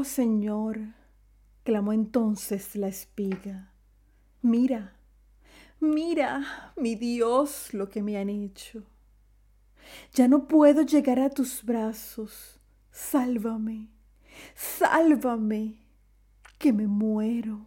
Oh Señor, clamó entonces la espiga, mira, mira, mi Dios, lo que me han hecho. Ya no puedo llegar a tus brazos, sálvame, sálvame, que me muero.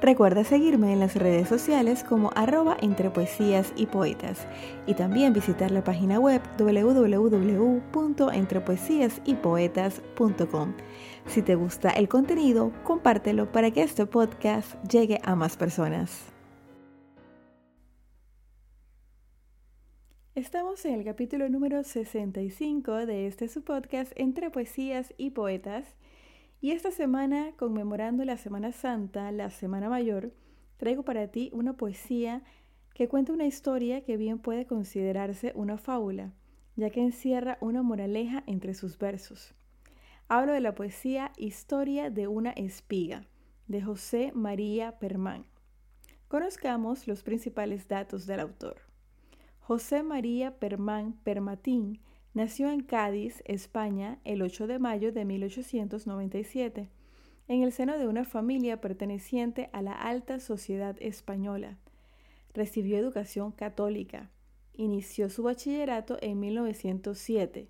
Recuerda seguirme en las redes sociales como arroba entre poesías y poetas y también visitar la página web www.entrepoesiasypoetas.com. Si te gusta el contenido, compártelo para que este podcast llegue a más personas. Estamos en el capítulo número 65 de este su podcast Entre Poesías y Poetas y esta semana, conmemorando la Semana Santa, la Semana Mayor, traigo para ti una poesía que cuenta una historia que bien puede considerarse una fábula, ya que encierra una moraleja entre sus versos. Hablo de la poesía Historia de una espiga, de José María Permán. Conozcamos los principales datos del autor. José María Permán Permatín Nació en Cádiz, España, el 8 de mayo de 1897, en el seno de una familia perteneciente a la alta sociedad española. Recibió educación católica. Inició su bachillerato en 1907,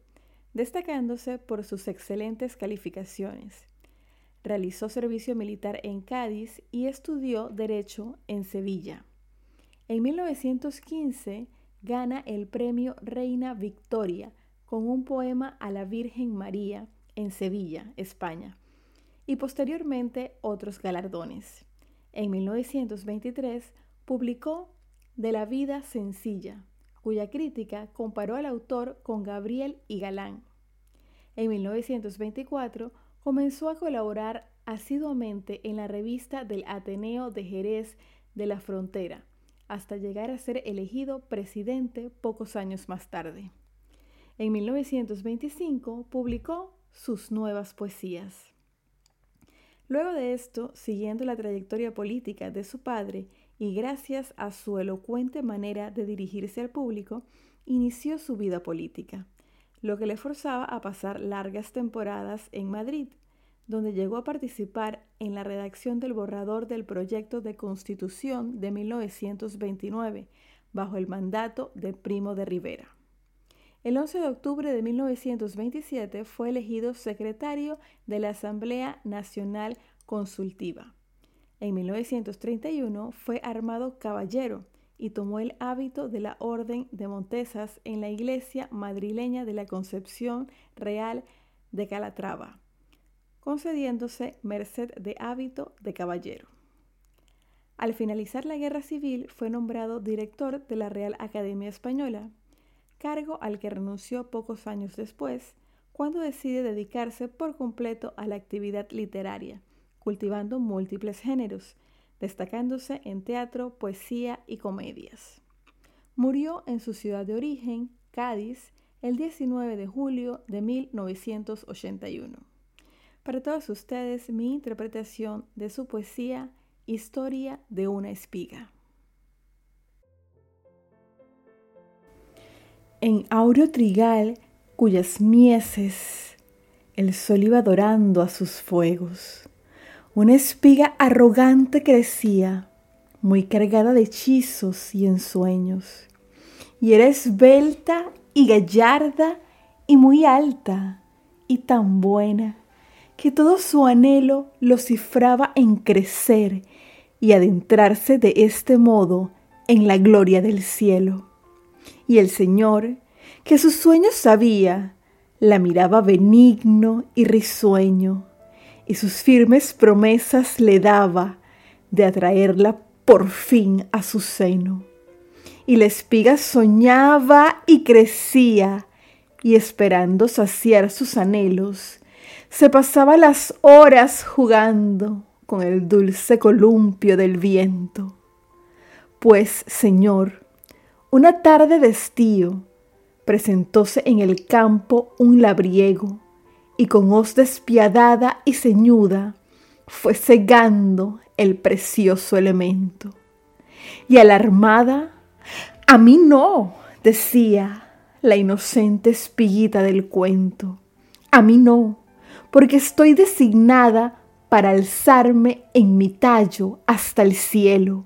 destacándose por sus excelentes calificaciones. Realizó servicio militar en Cádiz y estudió Derecho en Sevilla. En 1915 gana el premio Reina Victoria con un poema a la Virgen María en Sevilla, España, y posteriormente otros galardones. En 1923 publicó De la vida sencilla, cuya crítica comparó al autor con Gabriel y Galán. En 1924 comenzó a colaborar asiduamente en la revista del Ateneo de Jerez de la Frontera, hasta llegar a ser elegido presidente pocos años más tarde. En 1925 publicó sus nuevas poesías. Luego de esto, siguiendo la trayectoria política de su padre y gracias a su elocuente manera de dirigirse al público, inició su vida política, lo que le forzaba a pasar largas temporadas en Madrid, donde llegó a participar en la redacción del borrador del proyecto de constitución de 1929, bajo el mandato de Primo de Rivera. El 11 de octubre de 1927 fue elegido secretario de la Asamblea Nacional Consultiva. En 1931 fue armado caballero y tomó el hábito de la Orden de Montesas en la iglesia madrileña de la Concepción Real de Calatrava, concediéndose merced de hábito de caballero. Al finalizar la guerra civil fue nombrado director de la Real Academia Española cargo al que renunció pocos años después, cuando decide dedicarse por completo a la actividad literaria, cultivando múltiples géneros, destacándose en teatro, poesía y comedias. Murió en su ciudad de origen, Cádiz, el 19 de julio de 1981. Para todos ustedes, mi interpretación de su poesía Historia de una espiga. En áureo trigal cuyas mieses el sol iba dorando a sus fuegos. Una espiga arrogante crecía, muy cargada de hechizos y ensueños, y era esbelta y gallarda y muy alta y tan buena que todo su anhelo lo cifraba en crecer y adentrarse de este modo en la gloria del cielo. Y el Señor, que sus sueños sabía, la miraba benigno y risueño, y sus firmes promesas le daba de atraerla por fin a su seno. Y la espiga soñaba y crecía, y esperando saciar sus anhelos, se pasaba las horas jugando con el dulce columpio del viento. Pues, Señor, una tarde de estío, presentóse en el campo un labriego, y con hoz despiadada y ceñuda fue cegando el precioso elemento. Y alarmada, a mí no, decía la inocente espiguita del cuento, a mí no, porque estoy designada para alzarme en mi tallo hasta el cielo.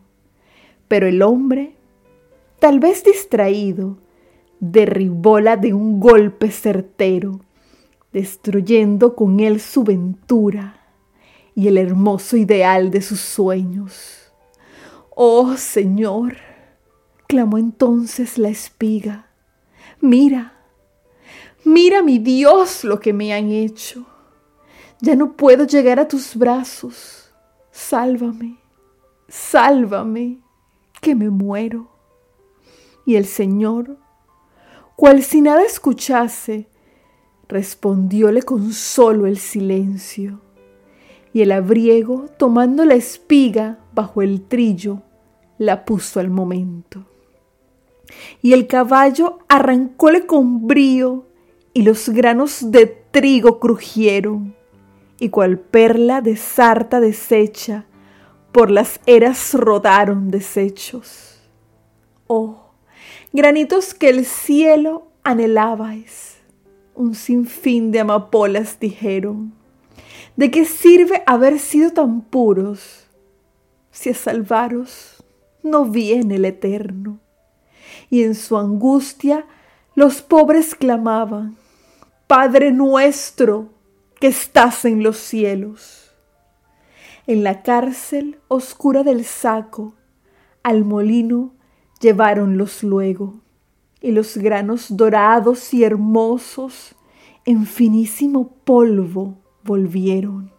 Pero el hombre, tal vez distraído, derribóla de un golpe certero, destruyendo con él su ventura y el hermoso ideal de sus sueños. Oh Señor, clamó entonces la espiga, mira, mira mi Dios lo que me han hecho. Ya no puedo llegar a tus brazos. Sálvame, sálvame, que me muero. Y el Señor, cual si nada escuchase, respondióle con solo el silencio. Y el abriego, tomando la espiga bajo el trillo, la puso al momento. Y el caballo arrancóle con brío, y los granos de trigo crujieron y cual perla de sarta deshecha, por las eras rodaron desechos. Oh, granitos que el cielo anhelabais, un sinfín de amapolas dijeron. ¿De qué sirve haber sido tan puros si a salvaros no viene el eterno? Y en su angustia los pobres clamaban, Padre nuestro, que estás en los cielos. En la cárcel oscura del saco, al molino lleváronlos luego, y los granos dorados y hermosos en finísimo polvo volvieron.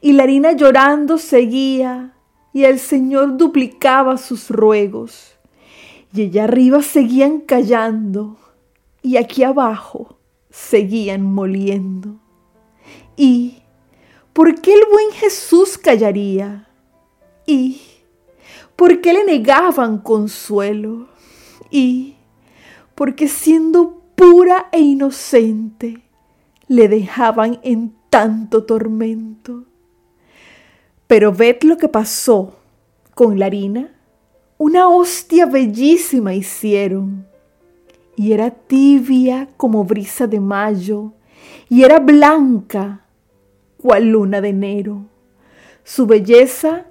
Y la harina llorando seguía, y el Señor duplicaba sus ruegos, y allá arriba seguían callando, y aquí abajo seguían moliendo. ¿Y por qué el buen Jesús callaría? ¿Y por qué le negaban consuelo? ¿Y por qué siendo pura e inocente le dejaban en tanto tormento? Pero ved lo que pasó con la harina. Una hostia bellísima hicieron, y era tibia como brisa de mayo, y era blanca cual luna de enero. Su belleza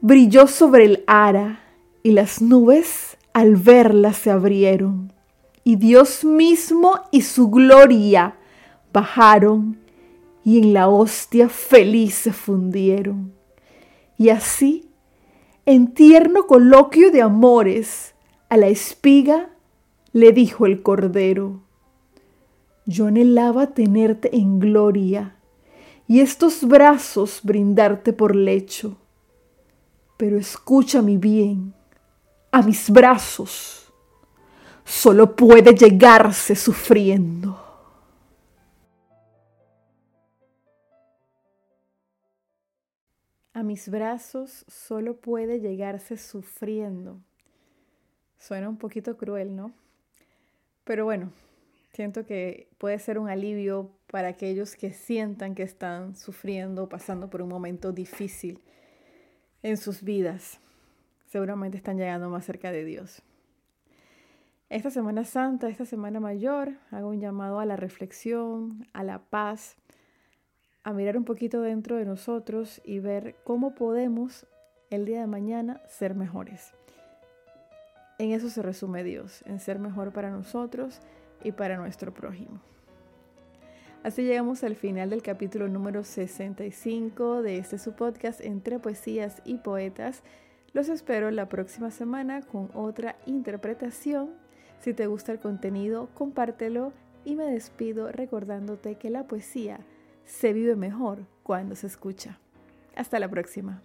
brilló sobre el ara y las nubes al verla se abrieron. Y Dios mismo y su gloria bajaron y en la hostia feliz se fundieron. Y así, en tierno coloquio de amores, a la espiga le dijo el cordero, yo anhelaba tenerte en gloria y estos brazos brindarte por lecho. Pero escucha mi bien, a mis brazos solo puede llegarse sufriendo. A mis brazos solo puede llegarse sufriendo. Suena un poquito cruel, ¿no? Pero bueno, siento que puede ser un alivio para aquellos que sientan que están sufriendo, pasando por un momento difícil en sus vidas. Seguramente están llegando más cerca de Dios. Esta Semana Santa, esta Semana Mayor, hago un llamado a la reflexión, a la paz, a mirar un poquito dentro de nosotros y ver cómo podemos el día de mañana ser mejores. En eso se resume Dios, en ser mejor para nosotros y para nuestro prójimo. Así llegamos al final del capítulo número 65 de este su podcast entre poesías y poetas. Los espero la próxima semana con otra interpretación. Si te gusta el contenido, compártelo y me despido recordándote que la poesía se vive mejor cuando se escucha. Hasta la próxima.